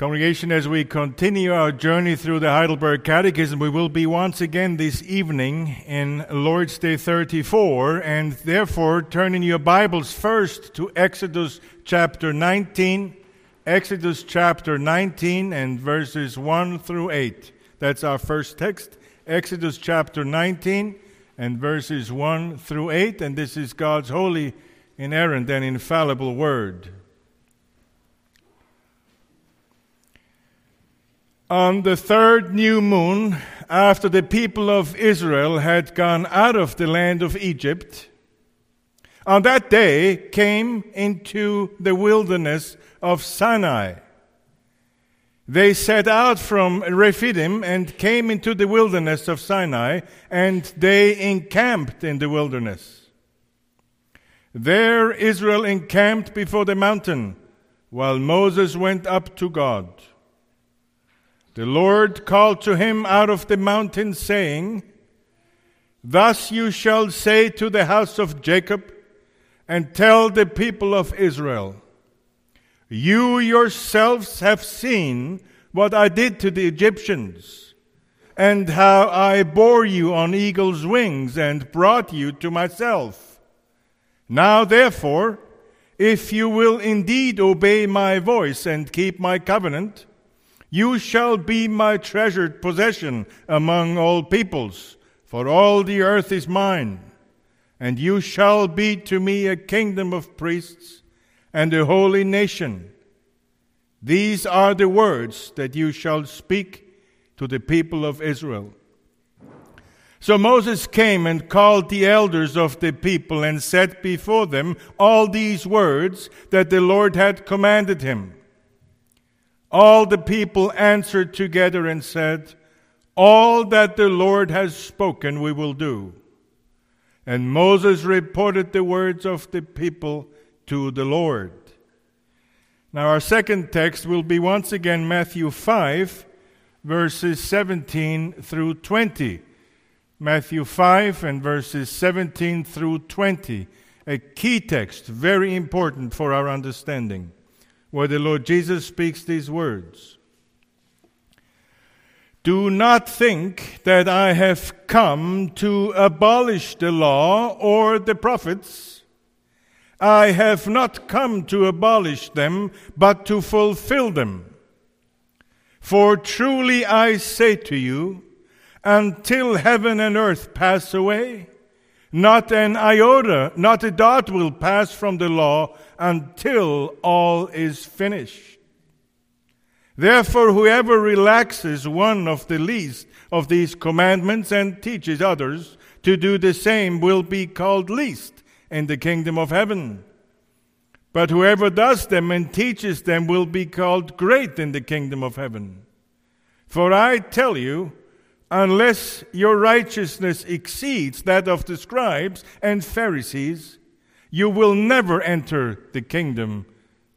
Congregation, as we continue our journey through the Heidelberg Catechism, we will be once again this evening in Lord's Day 34, and therefore turning your Bibles first to Exodus chapter 19, Exodus chapter 19 and verses 1 through 8. That's our first text, Exodus chapter 19 and verses 1 through 8, and this is God's holy, inerrant, and infallible word. On the third new moon, after the people of Israel had gone out of the land of Egypt, on that day came into the wilderness of Sinai. They set out from Rephidim and came into the wilderness of Sinai, and they encamped in the wilderness. There Israel encamped before the mountain, while Moses went up to God. The Lord called to him out of the mountain, saying, Thus you shall say to the house of Jacob, and tell the people of Israel, You yourselves have seen what I did to the Egyptians, and how I bore you on eagle's wings and brought you to myself. Now, therefore, if you will indeed obey my voice and keep my covenant, you shall be my treasured possession among all peoples, for all the earth is mine. And you shall be to me a kingdom of priests and a holy nation. These are the words that you shall speak to the people of Israel. So Moses came and called the elders of the people and set before them all these words that the Lord had commanded him. All the people answered together and said, All that the Lord has spoken we will do. And Moses reported the words of the people to the Lord. Now, our second text will be once again Matthew 5, verses 17 through 20. Matthew 5 and verses 17 through 20. A key text, very important for our understanding where the Lord Jesus speaks these words Do not think that I have come to abolish the law or the prophets. I have not come to abolish them, but to fulfill them. For truly I say to you, until heaven and earth pass away, not an iota, not a dot will pass from the law until all is finished. Therefore, whoever relaxes one of the least of these commandments and teaches others to do the same will be called least in the kingdom of heaven. But whoever does them and teaches them will be called great in the kingdom of heaven. For I tell you, unless your righteousness exceeds that of the scribes and Pharisees, you will never enter the kingdom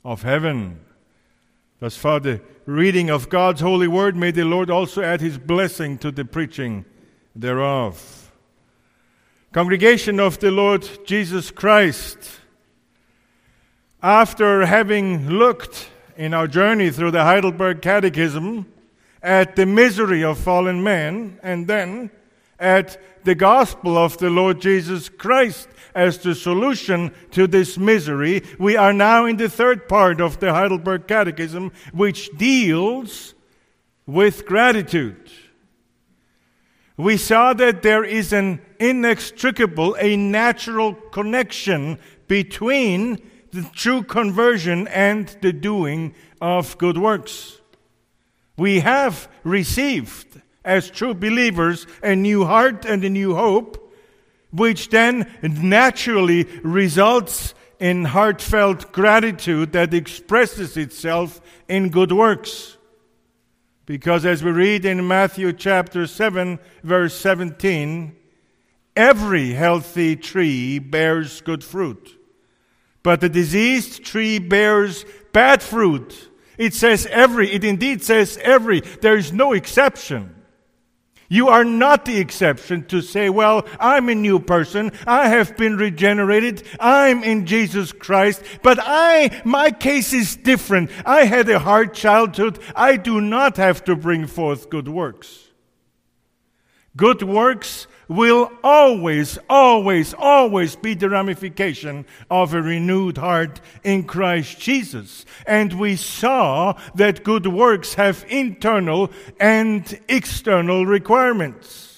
of heaven. Thus far, the reading of God's holy word, may the Lord also add his blessing to the preaching thereof. Congregation of the Lord Jesus Christ, after having looked in our journey through the Heidelberg Catechism at the misery of fallen man and then at the gospel of the Lord Jesus Christ as the solution to this misery, we are now in the third part of the Heidelberg Catechism, which deals with gratitude. We saw that there is an inextricable, a natural connection between the true conversion and the doing of good works. We have received, as true believers, a new heart and a new hope which then naturally results in heartfelt gratitude that expresses itself in good works. Because as we read in Matthew chapter 7, verse 17, every healthy tree bears good fruit, but the diseased tree bears bad fruit. It says every, it indeed says every, there is no exception. You are not the exception to say, well, I'm a new person. I have been regenerated. I'm in Jesus Christ. But I, my case is different. I had a hard childhood. I do not have to bring forth good works. Good works will always, always, always be the ramification of a renewed heart in Christ Jesus. And we saw that good works have internal and external requirements.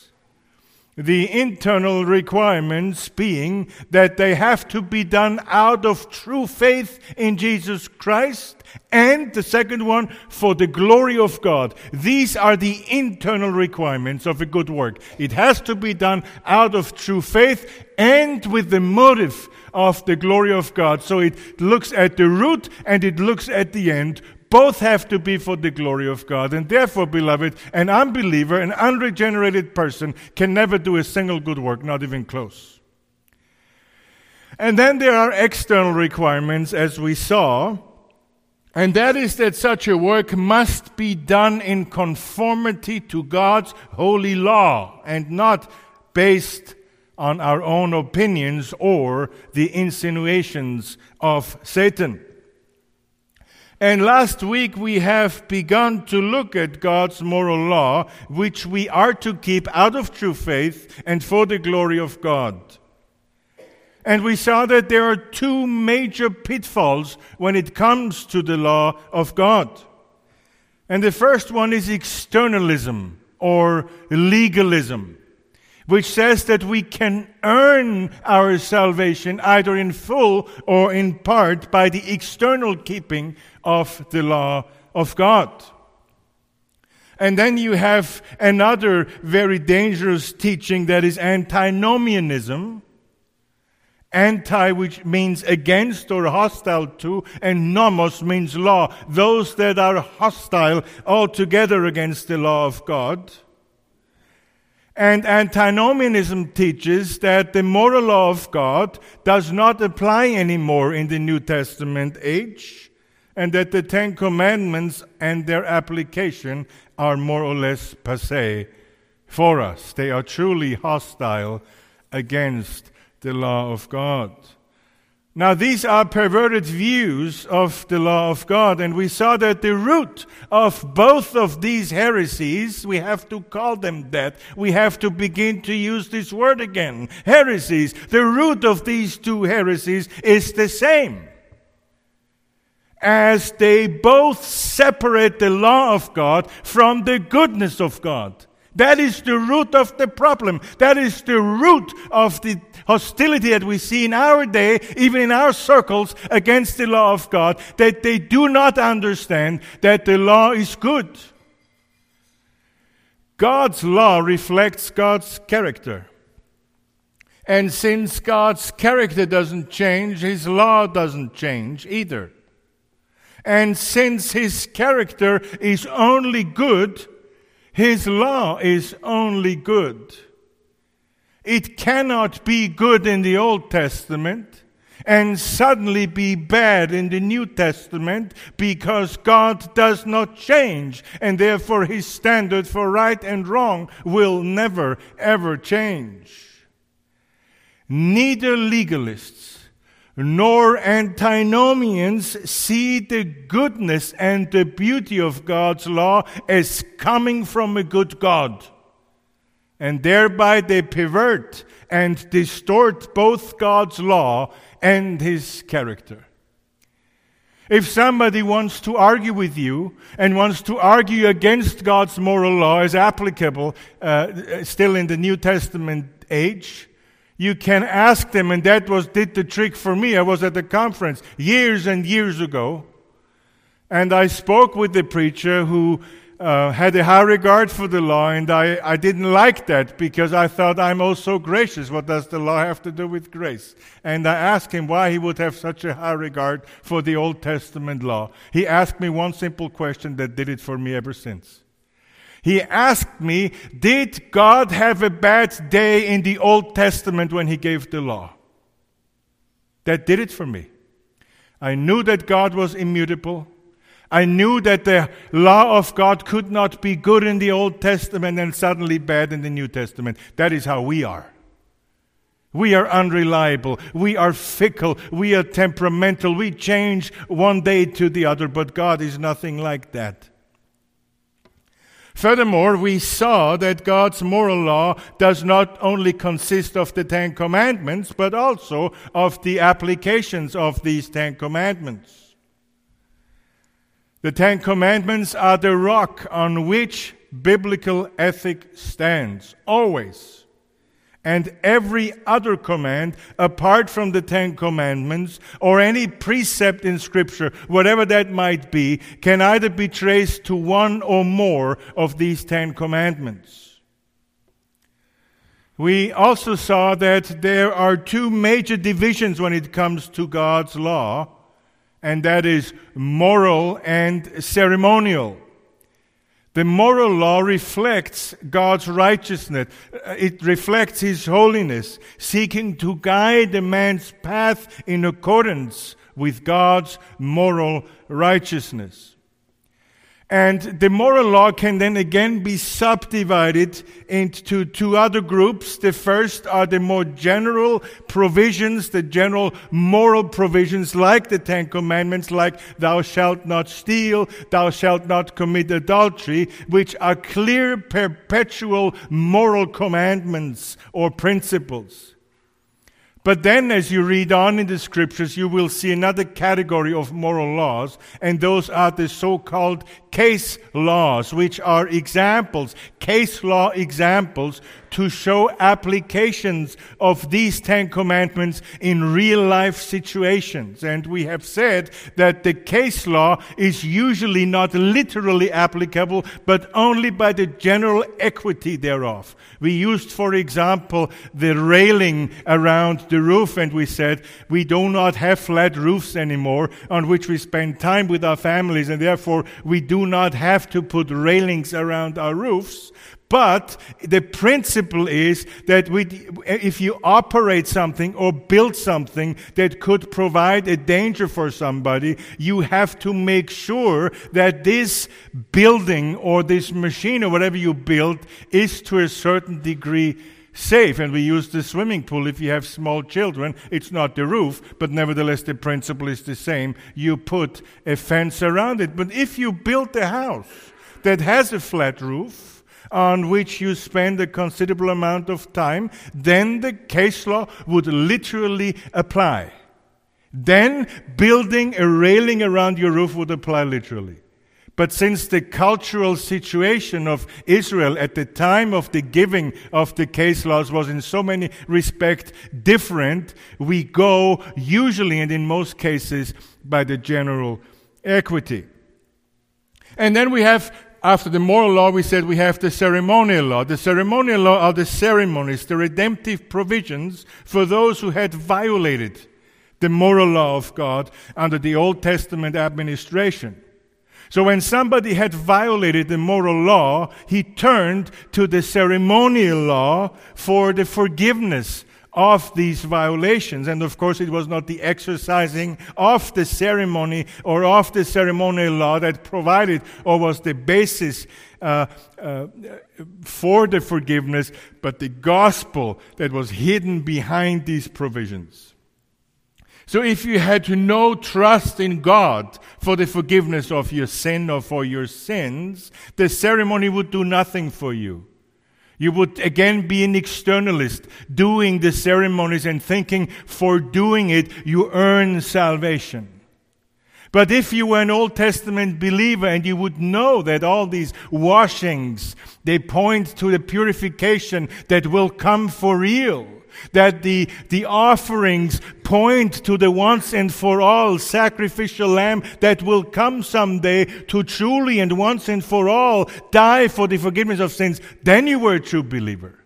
The internal requirements being that they have to be done out of true faith in Jesus Christ and the second one, for the glory of God. These are the internal requirements of a good work. It has to be done out of true faith and with the motive of the glory of God. So it looks at the root and it looks at the end. Both have to be for the glory of God. And therefore, beloved, an unbeliever, an unregenerated person can never do a single good work, not even close. And then there are external requirements, as we saw. And that is that such a work must be done in conformity to God's holy law and not based on our own opinions or the insinuations of Satan. And last week we have begun to look at God's moral law, which we are to keep out of true faith and for the glory of God. And we saw that there are two major pitfalls when it comes to the law of God. And the first one is externalism or legalism, which says that we can earn our salvation either in full or in part by the external keeping of the law of God. And then you have another very dangerous teaching that is antinomianism, Anti, which means against or hostile to, and nomos means law. Those that are hostile altogether against the law of God. And antinomianism teaches that the moral law of God does not apply anymore in the New Testament age, and that the Ten Commandments and their application are more or less passe for us. They are truly hostile against the law of God. Now, these are perverted views of the law of God, and we saw that the root of both of these heresies, we have to call them that. We have to begin to use this word again. Heresies. The root of these two heresies is the same. As they both separate the law of God from the goodness of God. That is the root of the problem. That is the root of the hostility that we see in our day, even in our circles, against the law of God, that they do not understand that the law is good. God's law reflects God's character. And since God's character doesn't change, His law doesn't change either. And since His character is only good, his law is only good. It cannot be good in the Old Testament and suddenly be bad in the New Testament because God does not change and therefore his standard for right and wrong will never ever change. Neither legalists nor antinomians see the goodness and the beauty of God's law as coming from a good God. And thereby they pervert and distort both God's law and his character. If somebody wants to argue with you and wants to argue against God's moral law as applicable uh, still in the New Testament age, you can ask them, and that was did the trick for me. I was at a conference years and years ago, and I spoke with the preacher who uh, had a high regard for the law, and I, I didn't like that because I thought I'm also gracious. What does the law have to do with grace? And I asked him why he would have such a high regard for the Old Testament law. He asked me one simple question that did it for me ever since. He asked me, Did God have a bad day in the Old Testament when He gave the law? That did it for me. I knew that God was immutable. I knew that the law of God could not be good in the Old Testament and suddenly bad in the New Testament. That is how we are. We are unreliable. We are fickle. We are temperamental. We change one day to the other, but God is nothing like that. Furthermore, we saw that God's moral law does not only consist of the Ten Commandments, but also of the applications of these Ten Commandments. The Ten Commandments are the rock on which biblical ethic stands, always and every other command apart from the Ten Commandments or any precept in Scripture, whatever that might be, can either be traced to one or more of these Ten Commandments. We also saw that there are two major divisions when it comes to God's law, and that is moral and ceremonial. The moral law reflects God's righteousness. Uh, it reflects His holiness, seeking to guide a man's path in accordance with God's moral righteousness. And the moral law can then again be subdivided into two other groups. The first are the more general provisions, the general moral provisions like the Ten Commandments, like thou shalt not steal, thou shalt not commit adultery, which are clear perpetual moral commandments or principles. But then, as you read on in the scriptures, you will see another category of moral laws, and those are the so called case laws, which are examples, case law examples to show applications of these Ten Commandments in real life situations. And we have said that the case law is usually not literally applicable, but only by the general equity thereof. We used, for example, the railing around the roof, and we said we do not have flat roofs anymore on which we spend time with our families, and therefore we do not have to put railings around our roofs. But the principle is that we, if you operate something or build something that could provide a danger for somebody, you have to make sure that this building or this machine or whatever you build is to a certain degree safe. And we use the swimming pool if you have small children. It's not the roof, but nevertheless the principle is the same. You put a fence around it. But if you build a house that has a flat roof, on which you spend a considerable amount of time, then the case law would literally apply. Then building a railing around your roof would apply literally. But since the cultural situation of Israel at the time of the giving of the case laws was in so many respects different, we go usually and in most cases by the general equity. And then we have after the moral law, we said we have the ceremonial law. The ceremonial law are the ceremonies, the redemptive provisions for those who had violated the moral law of God under the Old Testament administration. So when somebody had violated the moral law, he turned to the ceremonial law for the forgiveness of these violations. And of course, it was not the exercising of the ceremony or of the ceremonial law that provided or was the basis uh, uh, for the forgiveness, but the gospel that was hidden behind these provisions. So if you had no trust in God for the forgiveness of your sin or for your sins, the ceremony would do nothing for you. You would again be an externalist, doing the ceremonies and thinking for doing it you earn salvation. But if you were an Old Testament believer and you would know that all these washings, they point to the purification that will come for real, that the, the offerings point to the once and for all sacrificial lamb that will come someday to truly and once and for all die for the forgiveness of sins, then you were a true believer.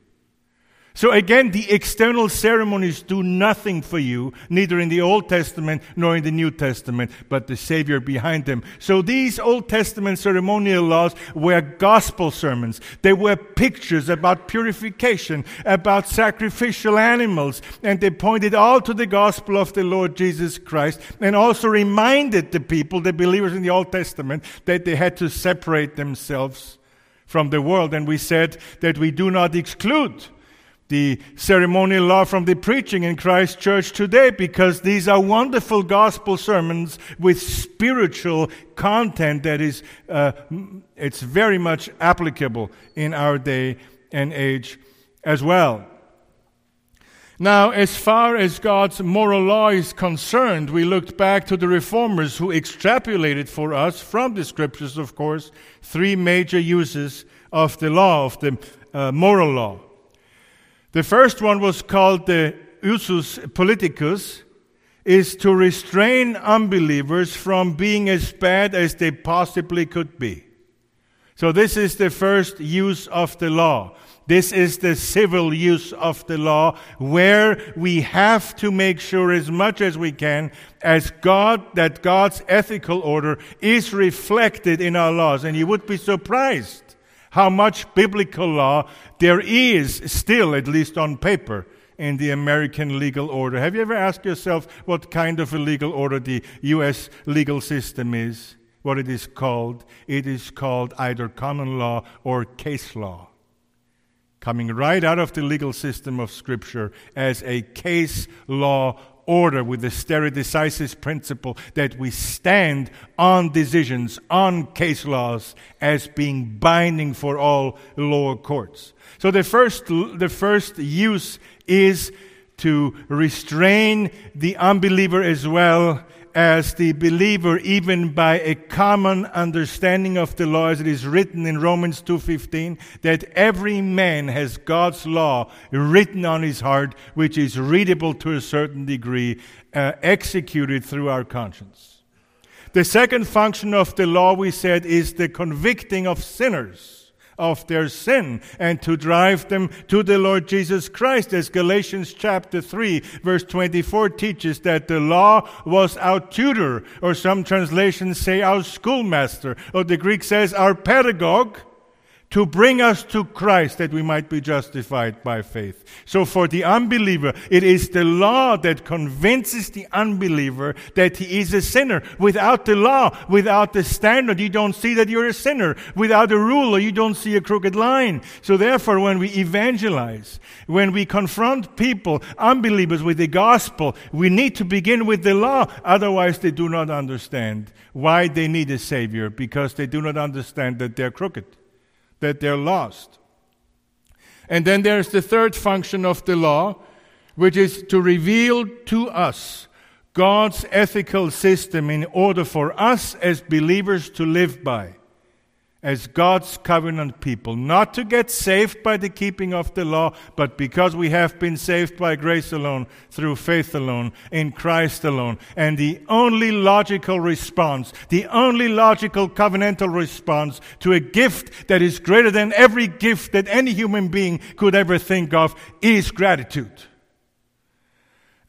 So again, the external ceremonies do nothing for you, neither in the Old Testament nor in the New Testament, but the Savior behind them. So these Old Testament ceremonial laws were gospel sermons. They were pictures about purification, about sacrificial animals, and they pointed all to the gospel of the Lord Jesus Christ, and also reminded the people, the believers in the Old Testament, that they had to separate themselves from the world. And we said that we do not exclude the ceremonial law from the preaching in Christ Church today because these are wonderful gospel sermons with spiritual content that is uh, it's very much applicable in our day and age as well. Now, as far as God's moral law is concerned, we looked back to the reformers who extrapolated for us from the scriptures, of course, three major uses of the law, of the uh, moral law. The first one was called the usus politicus, is to restrain unbelievers from being as bad as they possibly could be. So this is the first use of the law. This is the civil use of the law where we have to make sure as much as we can as God that God's ethical order is reflected in our laws. And you would be surprised how much biblical law there is still, at least on paper, in the American legal order. Have you ever asked yourself what kind of a legal order the U.S. legal system is? What it is called? It is called either common law or case law. Coming right out of the legal system of Scripture as a case law order with the stare decisis principle that we stand on decisions, on case laws as being binding for all lower courts. So the first, the first use is to restrain the unbeliever as well as the believer even by a common understanding of the law as it is written in Romans 2:15 that every man has God's law written on his heart which is readable to a certain degree uh, executed through our conscience. The second function of the law we said is the convicting of sinners of their sin and to drive them to the Lord Jesus Christ, as Galatians chapter 3, verse 24 teaches that the law was our tutor, or some translations say our schoolmaster, or the Greek says our pedagogue to bring us to Christ that we might be justified by faith. So for the unbeliever, it is the law that convinces the unbeliever that he is a sinner. Without the law, without the standard, you don't see that you're a sinner. Without a ruler, you don't see a crooked line. So therefore, when we evangelize, when we confront people, unbelievers with the gospel, we need to begin with the law. Otherwise, they do not understand why they need a savior because they do not understand that they're crooked that they're lost. And then there's the third function of the law, which is to reveal to us God's ethical system in order for us as believers to live by as God's covenant people, not to get saved by the keeping of the law, but because we have been saved by grace alone, through faith alone, in Christ alone. And the only logical response, the only logical covenantal response to a gift that is greater than every gift that any human being could ever think of is gratitude.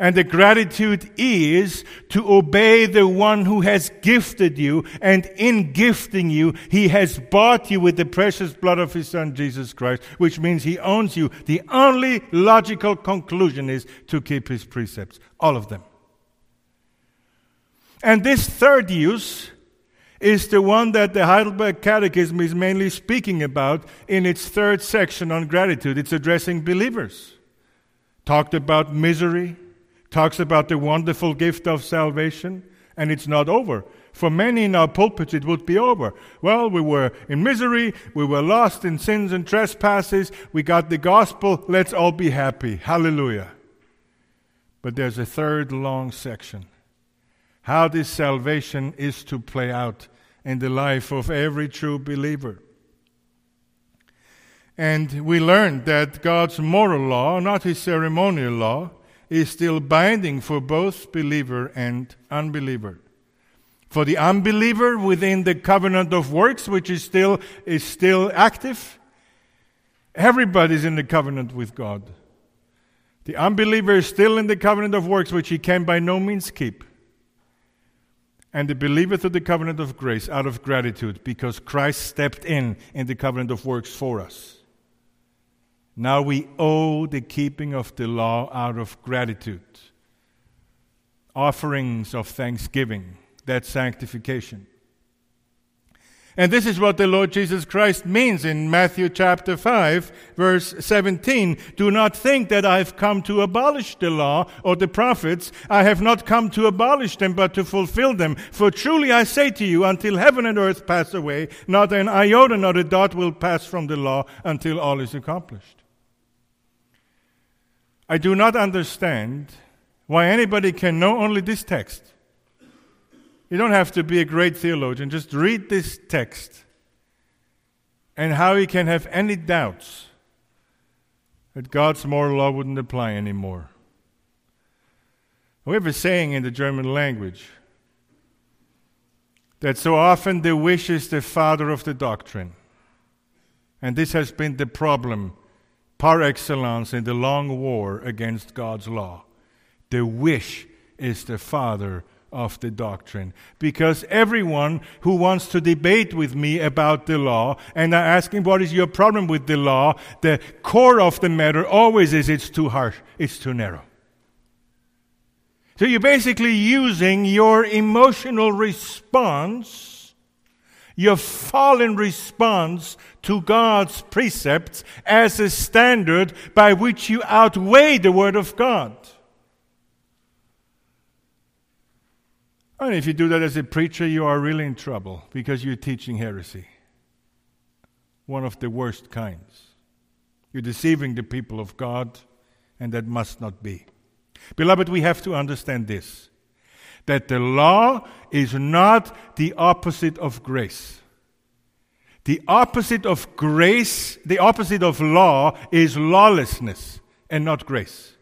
And the gratitude is to obey the one who has gifted you. And in gifting you, he has bought you with the precious blood of his son, Jesus Christ, which means he owns you. The only logical conclusion is to keep his precepts. All of them. And this third use is the one that the Heidelberg Catechism is mainly speaking about in its third section on gratitude. It's addressing believers. Talked about misery talks about the wonderful gift of salvation, and it's not over. For many in our pulpits, it would be over. Well, we were in misery, we were lost in sins and trespasses, we got the gospel, let's all be happy. Hallelujah. But there's a third long section how this salvation is to play out in the life of every true believer. And we learned that God's moral law, not his ceremonial law, is still binding for both believer and unbeliever. For the unbeliever within the covenant of works, which is still, is still active, everybody's in the covenant with God. The unbeliever is still in the covenant of works, which he can by no means keep. And the believer to the covenant of grace out of gratitude because Christ stepped in in the covenant of works for us. Now we owe the keeping of the law out of gratitude. Offerings of thanksgiving, that sanctification. And this is what the Lord Jesus Christ means in Matthew chapter 5, verse 17. Do not think that I've come to abolish the law or the prophets. I have not come to abolish them, but to fulfill them. For truly I say to you, until heaven and earth pass away, not an iota, not a dot will pass from the law until all is accomplished. I do not understand why anybody can know only this text you don't have to be a great theologian. Just read this text and how he can have any doubts that God's moral law wouldn't apply anymore. We have a saying in the German language that so often the wish is the father of the doctrine. And this has been the problem par excellence in the long war against God's law. The wish is the father of the doctrine. Because everyone who wants to debate with me about the law, and I ask him, What is your problem with the law? the core of the matter always is it's too harsh, it's too narrow. So you're basically using your emotional response, your fallen response to God's precepts as a standard by which you outweigh the Word of God. And if you do that as a preacher, you are really in trouble because you're teaching heresy. One of the worst kinds. You're deceiving the people of God, and that must not be. Beloved, we have to understand this that the law is not the opposite of grace. The opposite of grace, the opposite of law, is lawlessness and not grace.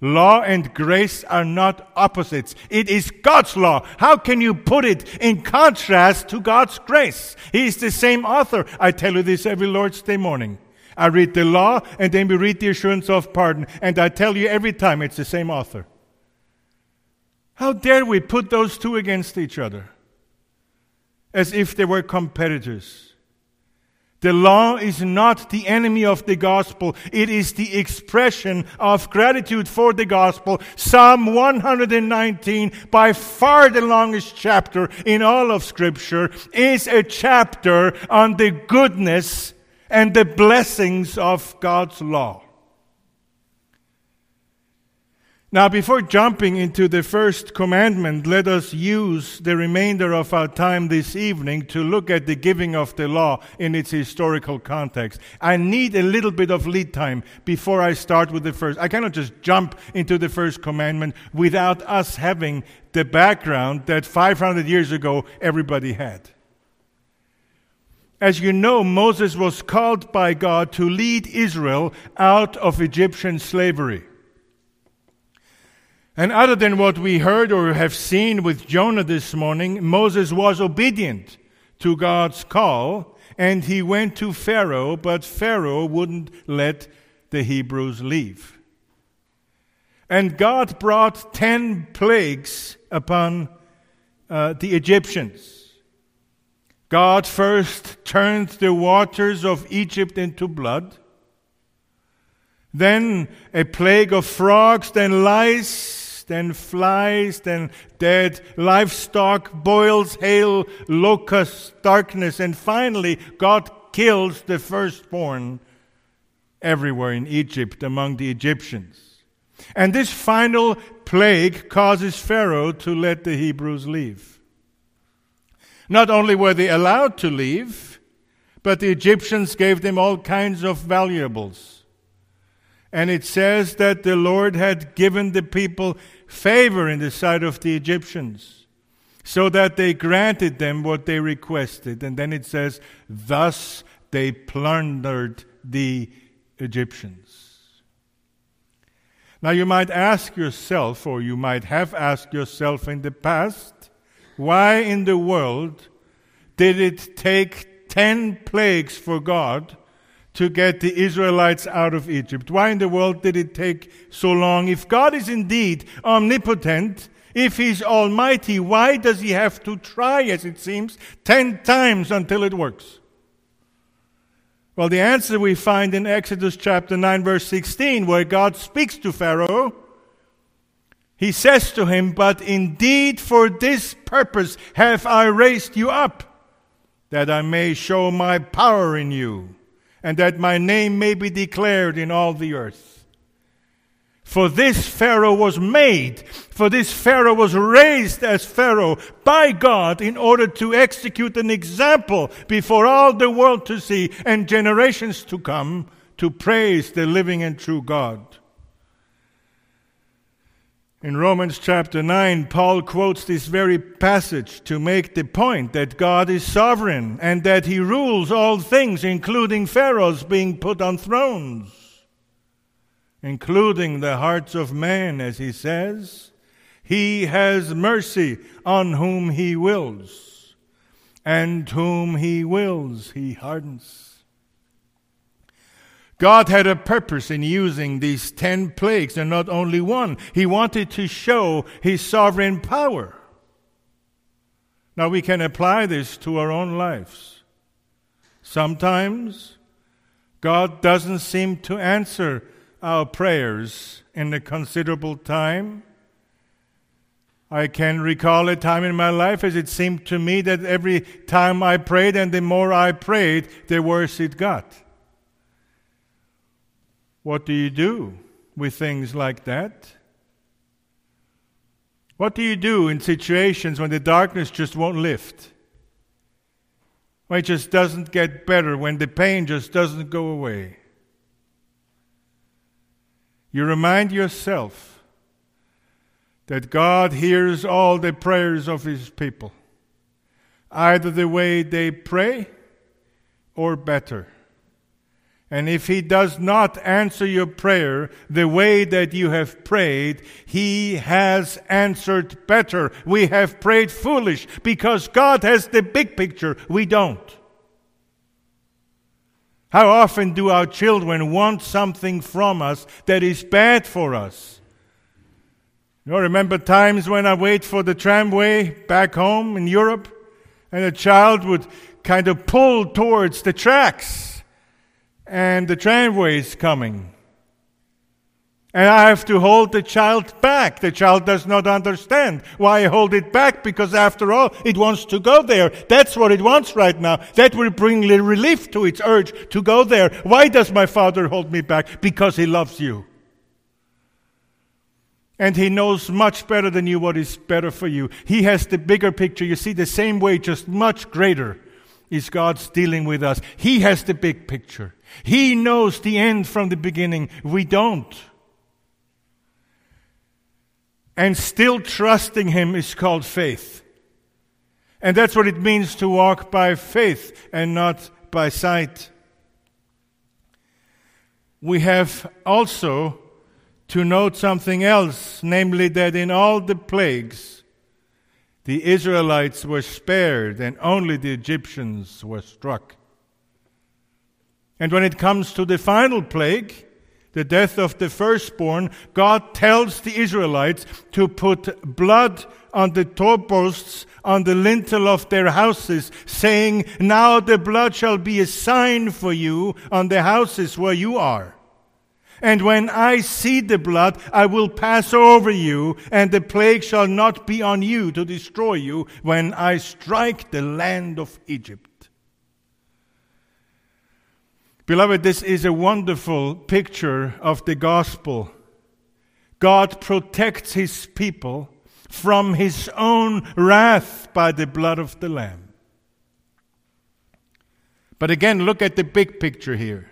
Law and grace are not opposites. It is God's law. How can you put it in contrast to God's grace? He is the same author. I tell you this every Lord's Day morning. I read the law and then we read the assurance of pardon. And I tell you every time it's the same author. How dare we put those two against each other? As if they were competitors. The law is not the enemy of the gospel. It is the expression of gratitude for the gospel. Psalm 119, by far the longest chapter in all of scripture, is a chapter on the goodness and the blessings of God's law. Now, before jumping into the first commandment, let us use the remainder of our time this evening to look at the giving of the law in its historical context. I need a little bit of lead time before I start with the first. I cannot just jump into the first commandment without us having the background that 500 years ago everybody had. As you know, Moses was called by God to lead Israel out of Egyptian slavery. And other than what we heard or have seen with Jonah this morning, Moses was obedient to God's call and he went to Pharaoh, but Pharaoh wouldn't let the Hebrews leave. And God brought ten plagues upon uh, the Egyptians. God first turned the waters of Egypt into blood. Then a plague of frogs, then lice, then flies, then dead livestock, boils, hail, locusts, darkness, and finally God kills the firstborn everywhere in Egypt among the Egyptians. And this final plague causes Pharaoh to let the Hebrews leave. Not only were they allowed to leave, but the Egyptians gave them all kinds of valuables. And it says that the Lord had given the people favor in the sight of the Egyptians, so that they granted them what they requested. And then it says, Thus they plundered the Egyptians. Now you might ask yourself, or you might have asked yourself in the past, why in the world did it take ten plagues for God to get the Israelites out of Egypt? Why in the world did it take so long? If God is indeed omnipotent, if He's almighty, why does He have to try, as it seems, ten times until it works? Well, the answer we find in Exodus chapter 9, verse 16, where God speaks to Pharaoh. He says to him, But indeed for this purpose have I raised you up, that I may show my power in you, and that my name may be declared in all the earth. For this Pharaoh was made, for this Pharaoh was raised as Pharaoh by God in order to execute an example before all the world to see and generations to come to praise the living and true God. In Romans chapter 9, Paul quotes this very passage to make the point that God is sovereign and that he rules all things, including Pharaohs being put on thrones including the hearts of men, as he says. He has mercy on whom he wills, and whom he wills, he hardens. God had a purpose in using these ten plagues, and not only one. He wanted to show his sovereign power. Now we can apply this to our own lives. Sometimes God doesn't seem to answer our prayers in a considerable time. I can recall a time in my life as it seemed to me that every time I prayed and the more I prayed, the worse it got. What do you do with things like that? What do you do in situations when the darkness just won't lift? When it just doesn't get better, when the pain just doesn't go away? you remind yourself that God hears all the prayers of His people, either the way they pray or better. And if He does not answer your prayer the way that you have prayed, He has answered better. We have prayed foolish because God has the big picture. We don't. How often do our children want something from us that is bad for us? You remember times when I wait for the tramway back home in Europe and a child would kind of pull towards the tracks and the tramway is coming. And I have to hold the child back. The child does not understand why I hold it back because after all, it wants to go there. That's what it wants right now. That will bring relief to its urge to go there. Why does my father hold me back? Because he loves you. And he knows much better than you what is better for you. He has the bigger picture. You see, the same way, just much greater, is God's dealing with us. He has the big picture. He knows the end from the beginning. We don't. And still trusting Him is called faith. And that's what it means to walk by faith and not by sight. We have also to note something else, namely that in all the plagues, the Israelites were spared and only the Egyptians were struck. And when it comes to the final plague, the death of the firstborn, God tells the Israelites to put blood on the doorposts on the lintel of their houses, saying, Now the blood shall be a sign for you on the houses where you are. And when I see the blood, I will pass over you, and the plague shall not be on you to destroy you when I strike the land of Egypt. Beloved, this is a wonderful picture of the gospel. God protects his people from his own wrath by the blood of the Lamb. But again, look at the big picture here.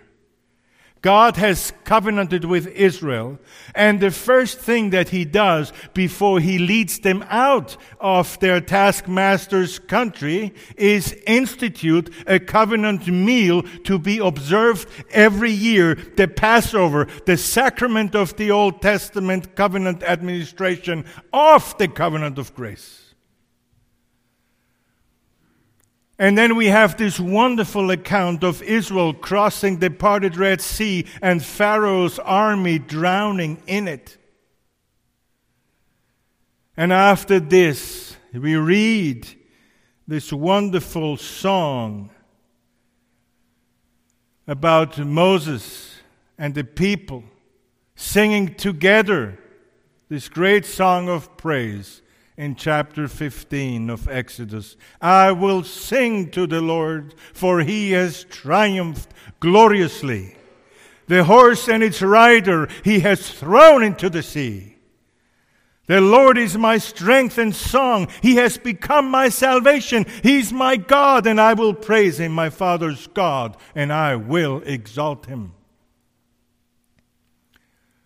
God has covenanted with Israel, and the first thing that he does before he leads them out of their taskmaster's country is institute a covenant meal to be observed every year, the Passover, the sacrament of the Old Testament covenant administration of the covenant of grace. And then we have this wonderful account of Israel crossing the parted Red Sea and Pharaoh's army drowning in it. And after this, we read this wonderful song about Moses and the people singing together this great song of praise in chapter 15 of Exodus. I will sing to the Lord, for he has triumphed gloriously. The horse and its rider he has thrown into the sea. The Lord is my strength and song. He has become my salvation. He's my God, and I will praise him, my Father's God, and I will exalt him.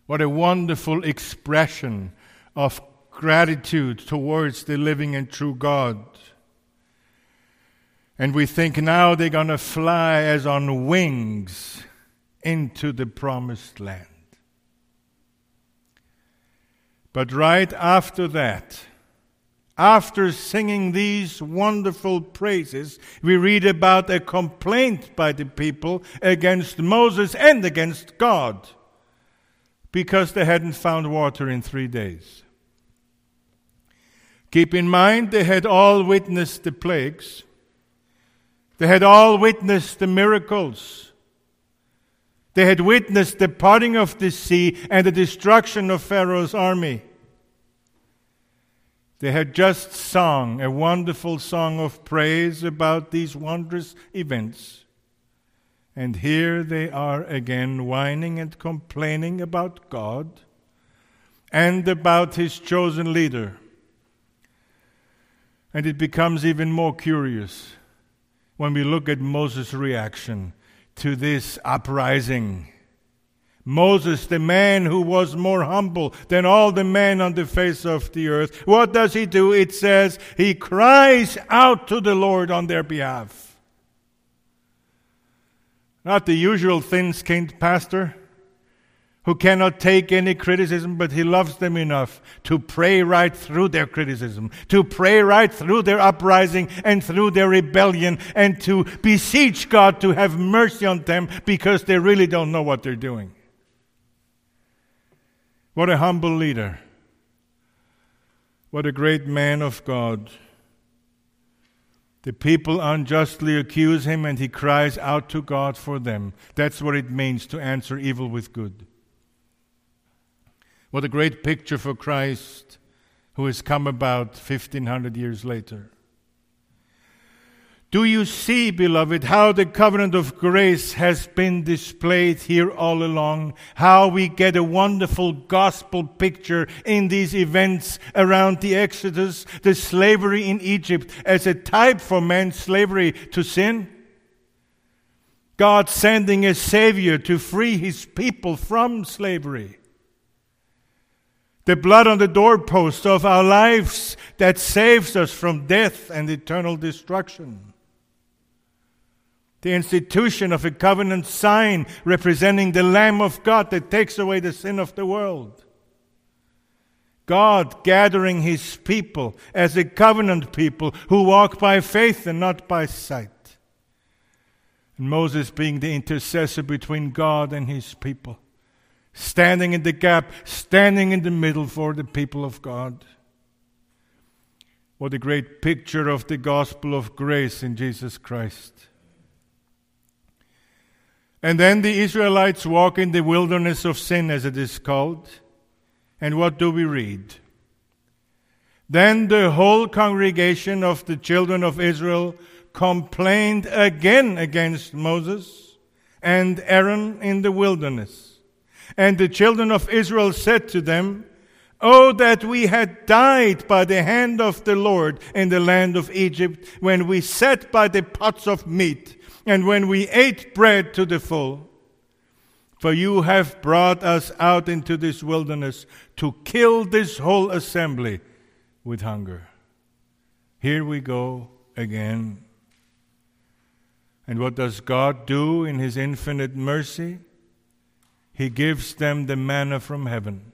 What a wonderful expression of gratitude towards the living and true God. And we think now they're going to fly as on wings into the promised land. But right after that, after singing these wonderful praises, we read about a complaint by the people against Moses and against God because they hadn't found water in three days. Keep in mind, they had all witnessed the plagues, they had all witnessed the miracles. They had witnessed the parting of the sea and the destruction of Pharaoh's army. They had just sung a wonderful song of praise about these wondrous events. And here they are again whining and complaining about God and about His chosen leader. And it becomes even more curious when we look at Moses' reaction to this uprising. Moses, the man who was more humble than all the men on the face of the earth, what does he do? It says he cries out to the Lord on their behalf. Not the usual thin skinned pastor who cannot take any criticism, but he loves them enough to pray right through their criticism, to pray right through their uprising and through their rebellion, and to beseech God to have mercy on them because they really don't know what they're doing. What a humble leader. What a great man of God. The people unjustly accuse him and he cries out to God for them. That's what it means to answer evil with good. What a great picture for Christ who has come about 1500 years later. Do you see, beloved, how the covenant of grace has been displayed here all along? How we get a wonderful gospel picture in these events around the Exodus, the slavery in Egypt as a type for man's slavery to sin? God sending a Savior to free His people from slavery the blood on the doorpost of our lives that saves us from death and eternal destruction. The institution of a covenant sign representing the Lamb of God that takes away the sin of the world. God gathering his people as a covenant people who walk by faith and not by sight. And Moses being the intercessor between God and his people standing in the gap, standing in the middle for the people of God. What a great picture of the gospel of grace in Jesus Christ. And then the Israelites walk in the wilderness of sin, as it is called. And what do we read? Then the whole congregation of the children of Israel complained again against Moses and Aaron in the wilderness. And the children of Israel said to them, Oh, that we had died by the hand of the Lord in the land of Egypt, when we sat by the pots of meat, and when we ate bread to the full. For you have brought us out into this wilderness to kill this whole assembly with hunger. Here we go again. And what does God do in His infinite mercy? He gives them the manna from heaven.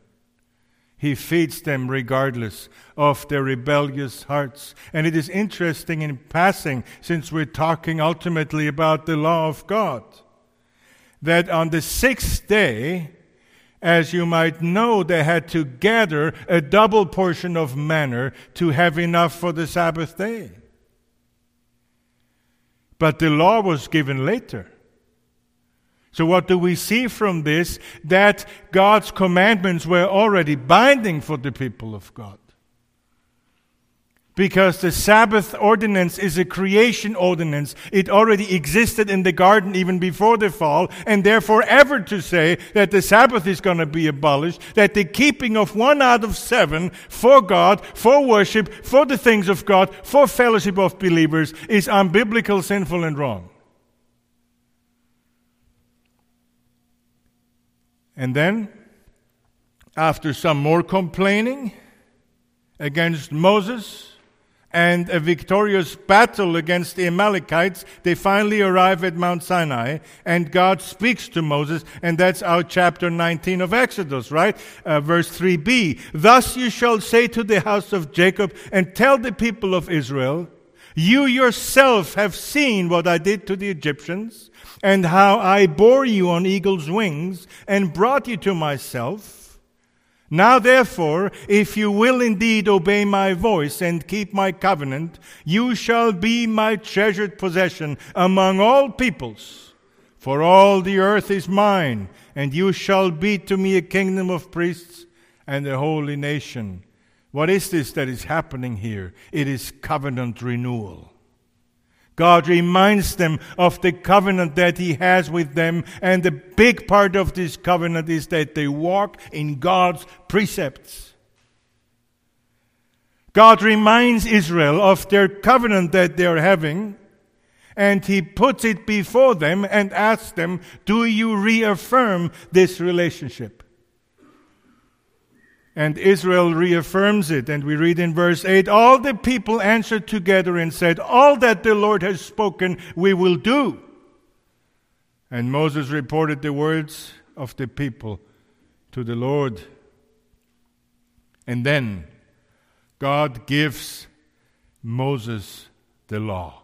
He feeds them regardless of their rebellious hearts. And it is interesting in passing, since we're talking ultimately about the law of God, that on the sixth day, as you might know, they had to gather a double portion of manna to have enough for the Sabbath day. But the law was given later. So, what do we see from this? That God's commandments were already binding for the people of God. Because the Sabbath ordinance is a creation ordinance. It already existed in the garden even before the fall, and therefore, ever to say that the Sabbath is going to be abolished, that the keeping of one out of seven for God, for worship, for the things of God, for fellowship of believers is unbiblical, sinful, and wrong. And then, after some more complaining against Moses and a victorious battle against the Amalekites, they finally arrive at Mount Sinai and God speaks to Moses, and that's our chapter 19 of Exodus, right? Uh, verse 3b. Thus you shall say to the house of Jacob and tell the people of Israel, you yourself have seen what I did to the Egyptians and how I bore you on eagle's wings and brought you to myself. Now, therefore, if you will indeed obey my voice and keep my covenant, you shall be my treasured possession among all peoples. For all the earth is mine, and you shall be to me a kingdom of priests and a holy nation. What is this that is happening here? It is covenant renewal. God reminds them of the covenant that He has with them, and the big part of this covenant is that they walk in God's precepts. God reminds Israel of their covenant that they are having, and He puts it before them and asks them, Do you reaffirm this relationship? And Israel reaffirms it. And we read in verse 8 All the people answered together and said, All that the Lord has spoken, we will do. And Moses reported the words of the people to the Lord. And then God gives Moses the law.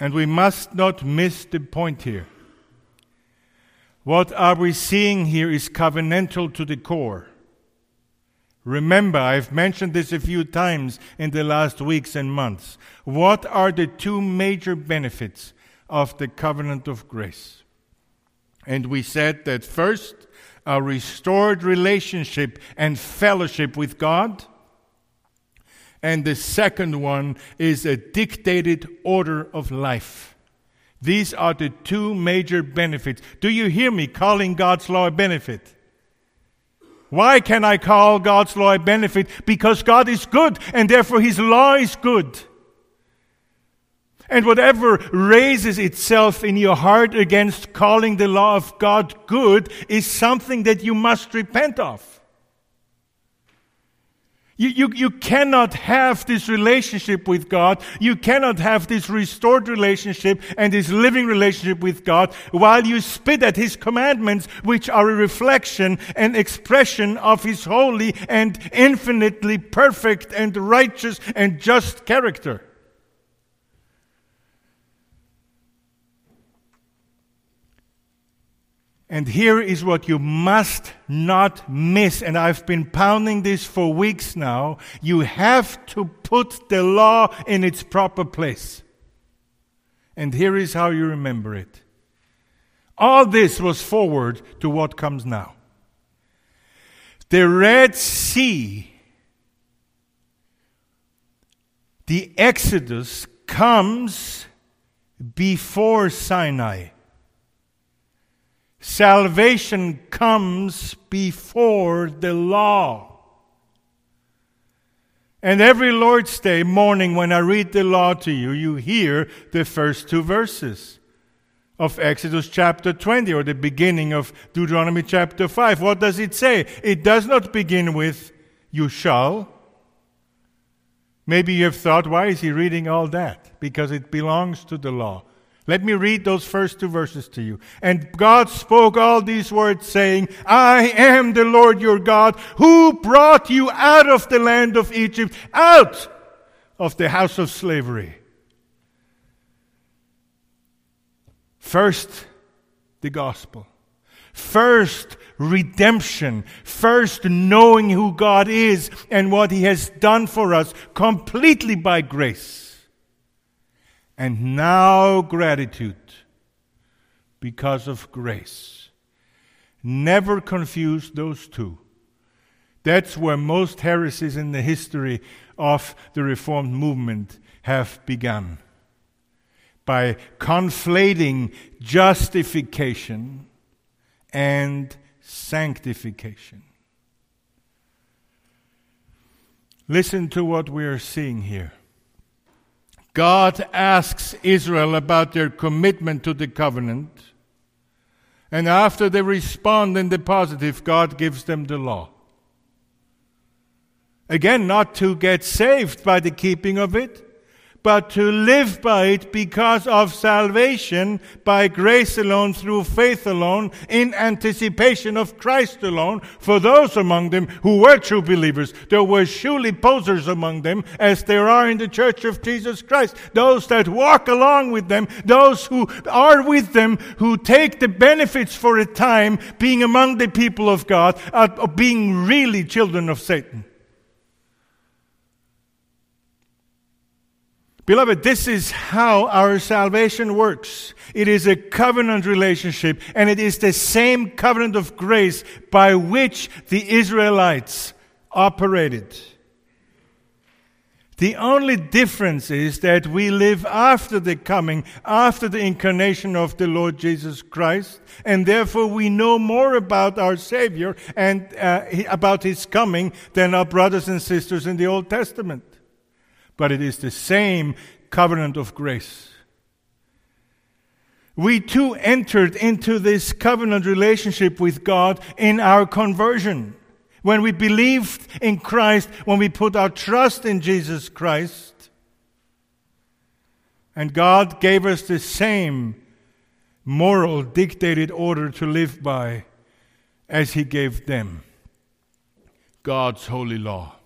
And we must not miss the point here. What are we seeing here is covenantal to the core. Remember, I've mentioned this a few times in the last weeks and months. What are the two major benefits of the covenant of grace? And we said that first, a restored relationship and fellowship with God. And the second one is a dictated order of life. These are the two major benefits. Do you hear me calling God's law a benefit? Why can I call God's law a benefit? Because God is good and therefore His law is good. And whatever raises itself in your heart against calling the law of God good is something that you must repent of. You, you, you cannot have this relationship with God. You cannot have this restored relationship and this living relationship with God while you spit at His commandments, which are a reflection and expression of His holy and infinitely perfect and righteous and just character. And here is what you must not miss. And I've been pounding this for weeks now. You have to put the law in its proper place. And here is how you remember it. All this was forward to what comes now. The Red Sea, the Exodus comes before Sinai. Salvation comes before the law. And every Lord's Day morning, when I read the law to you, you hear the first two verses of Exodus chapter 20 or the beginning of Deuteronomy chapter 5. What does it say? It does not begin with, You shall. Maybe you have thought, why is he reading all that? Because it belongs to the law. Let me read those first two verses to you. And God spoke all these words saying, I am the Lord your God who brought you out of the land of Egypt, out of the house of slavery. First, the gospel. First, redemption. First, knowing who God is and what He has done for us completely by grace and now gratitude because of grace. Never confuse those two. That's where most heresies in the history of the Reformed movement have begun. By conflating justification and sanctification. Listen to what we are seeing here. God asks Israel about their commitment to the covenant. And after they respond in the positive, God gives them the law. Again, not to get saved by the keeping of it, but to live by it because of salvation by grace alone, through faith alone, in anticipation of Christ alone, for those among them who were true believers. There were surely posers among them, as there are in the church of Jesus Christ. Those that walk along with them, those who are with them, who take the benefits for a time, being among the people of God, of being really children of Satan. Beloved, this is how our salvation works. It is a covenant relationship, and it is the same covenant of grace by which the Israelites operated. The only difference is that we live after the coming, after the incarnation of the Lord Jesus Christ, and therefore we know more about our Savior and uh, about His coming than our brothers and sisters in the Old Testament but it is the same covenant of grace. We too entered into this covenant relationship with God in our conversion. When we believed in Christ, when we put our trust in Jesus Christ, and God gave us the same moral dictated order to live by as He gave them God's holy law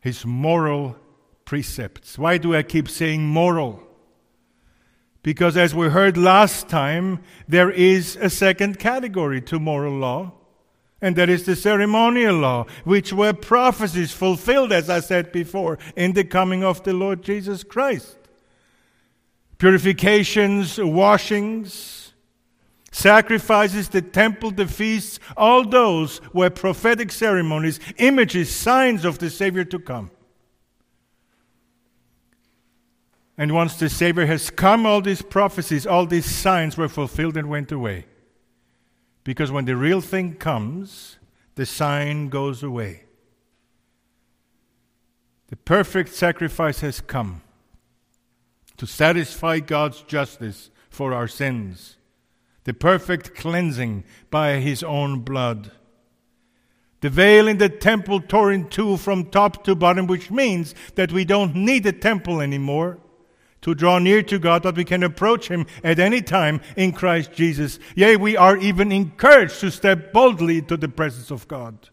his moral precepts. Why do I keep saying moral? Because as we heard last time, there is a second category to moral law, and that is the ceremonial law, which were prophecies fulfilled, as I said before, in the coming of the Lord Jesus Christ. Purifications, washings, Sacrifices, the temple, the feasts, all those were prophetic ceremonies, images, signs of the Savior to come. And once the Savior has come, all these prophecies, all these signs were fulfilled and went away. Because when the real thing comes, the sign goes away. The perfect sacrifice has come to satisfy God's justice for our sins the perfect cleansing by his own blood. The veil in the temple tore in two from top to bottom, which means that we don't need a temple anymore to draw near to God, but we can approach Him at any time in Christ Jesus. Yea, we are even encouraged to step boldly into the presence of God.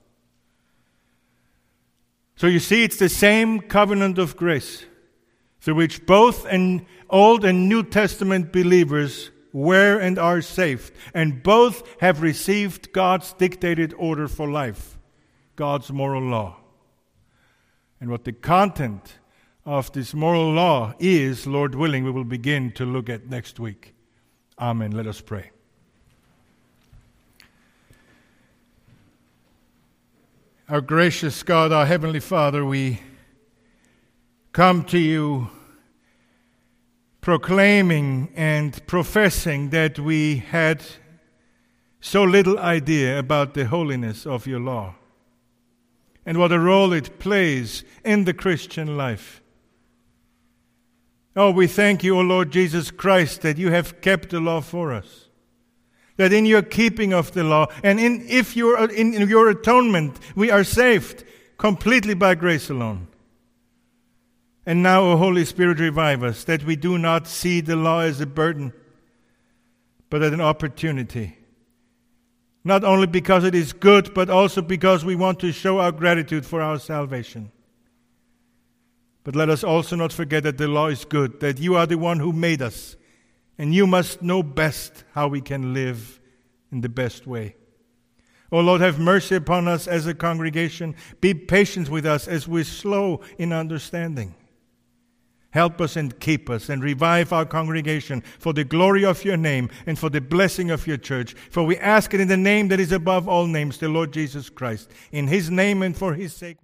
So you see, it's the same covenant of grace through which both an Old and New Testament believers were and are saved, and both have received God's dictated order for life, God's moral law. And what the content of this moral law is, Lord willing, we will begin to look at next week. Amen. Let us pray. Our gracious God, our Heavenly Father, we come to you proclaiming and professing that we had so little idea about the holiness of your law and what a role it plays in the Christian life. Oh, we thank you, O Lord Jesus Christ, that you have kept the law for us. That in your keeping of the law and in, if you are in your atonement, we are saved completely by grace alone. And now, O Holy Spirit, revive us that we do not see the law as a burden, but as an opportunity. Not only because it is good, but also because we want to show our gratitude for our salvation. But let us also not forget that the law is good, that you are the one who made us, and you must know best how we can live in the best way. O Lord, have mercy upon us as a congregation. Be patient with us as we're slow in understanding. Help us and keep us and revive our congregation for the glory of your name and for the blessing of your church. For we ask it in the name that is above all names, the Lord Jesus Christ. In his name and for his sake